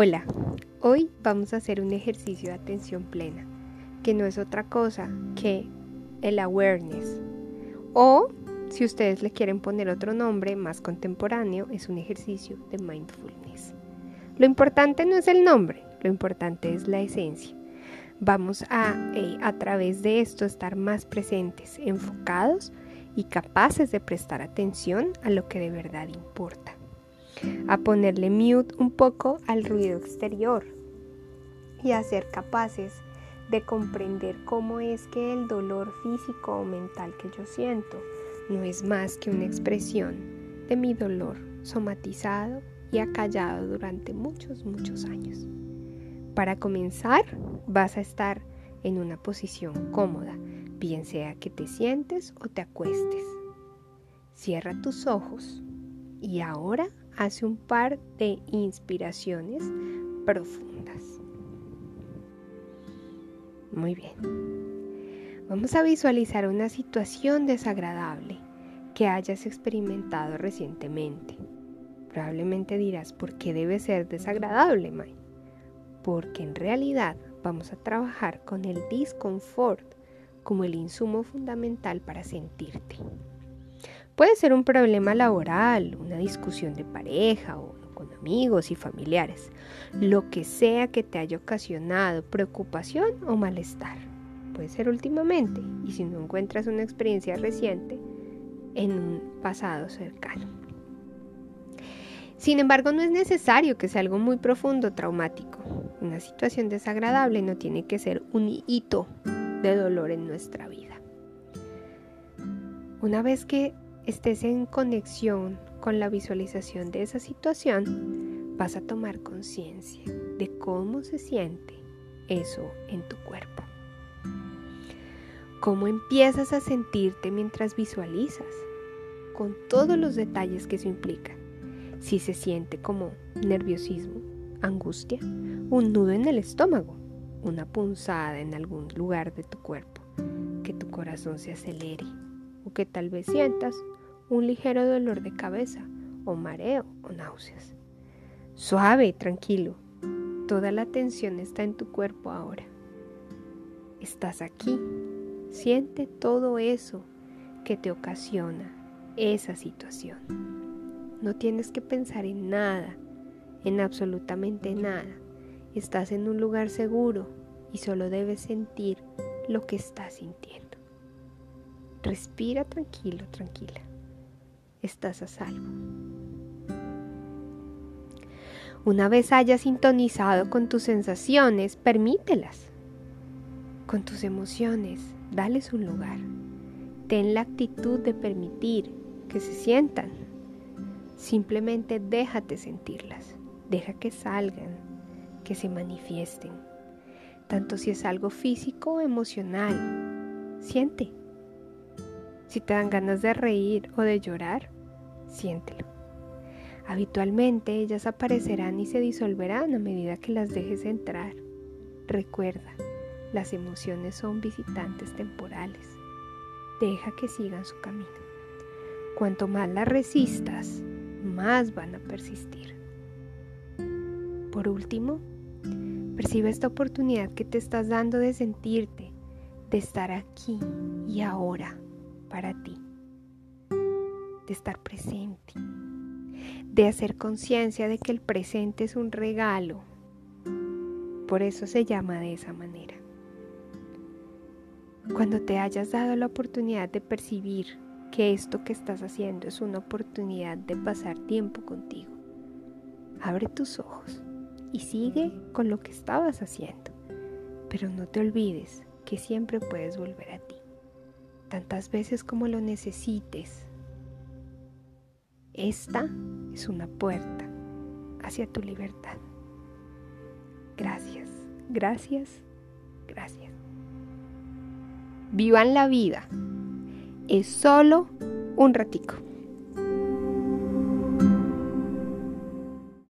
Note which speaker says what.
Speaker 1: Hola, hoy vamos a hacer un ejercicio de atención plena, que no es otra cosa que el awareness. O, si ustedes le quieren poner otro nombre más contemporáneo, es un ejercicio de mindfulness. Lo importante no es el nombre, lo importante es la esencia. Vamos a, eh, a través de esto, estar más presentes, enfocados y capaces de prestar atención a lo que de verdad importa a ponerle mute un poco al ruido exterior y a ser capaces de comprender cómo es que el dolor físico o mental que yo siento no es más que una expresión de mi dolor somatizado y acallado durante muchos, muchos años. Para comenzar, vas a estar en una posición cómoda, bien sea que te sientes o te acuestes. Cierra tus ojos y ahora hace un par de inspiraciones profundas. Muy bien. Vamos a visualizar una situación desagradable que hayas experimentado recientemente. Probablemente dirás, ¿por qué debe ser desagradable, May? Porque en realidad vamos a trabajar con el disconfort como el insumo fundamental para sentirte. Puede ser un problema laboral, una discusión de pareja o con amigos y familiares, lo que sea que te haya ocasionado preocupación o malestar. Puede ser últimamente y si no encuentras una experiencia reciente, en un pasado cercano. Sin embargo, no es necesario que sea algo muy profundo traumático. Una situación desagradable no tiene que ser un hito de dolor en nuestra vida. Una vez que estés en conexión con la visualización de esa situación, vas a tomar conciencia de cómo se siente eso en tu cuerpo. Cómo empiezas a sentirte mientras visualizas, con todos los detalles que eso implica. Si se siente como nerviosismo, angustia, un nudo en el estómago, una punzada en algún lugar de tu cuerpo, que tu corazón se acelere o que tal vez sientas un ligero dolor de cabeza o mareo o náuseas. Suave, tranquilo. Toda la tensión está en tu cuerpo ahora. Estás aquí. Siente todo eso que te ocasiona esa situación. No tienes que pensar en nada, en absolutamente nada. Estás en un lugar seguro y solo debes sentir lo que estás sintiendo. Respira tranquilo, tranquila estás a salvo. Una vez hayas sintonizado con tus sensaciones, permítelas. Con tus emociones, dales un lugar. Ten la actitud de permitir que se sientan. Simplemente déjate sentirlas. Deja que salgan, que se manifiesten. Tanto si es algo físico o emocional. Siente. Si te dan ganas de reír o de llorar, siéntelo. Habitualmente ellas aparecerán y se disolverán a medida que las dejes entrar. Recuerda, las emociones son visitantes temporales. Deja que sigan su camino. Cuanto más las resistas, más van a persistir. Por último, percibe esta oportunidad que te estás dando de sentirte, de estar aquí y ahora para ti, de estar presente, de hacer conciencia de que el presente es un regalo. Por eso se llama de esa manera. Cuando te hayas dado la oportunidad de percibir que esto que estás haciendo es una oportunidad de pasar tiempo contigo, abre tus ojos y sigue con lo que estabas haciendo, pero no te olvides que siempre puedes volver a ti tantas veces como lo necesites. Esta es una puerta hacia tu libertad. Gracias, gracias, gracias. Vivan la vida. Es solo un ratico.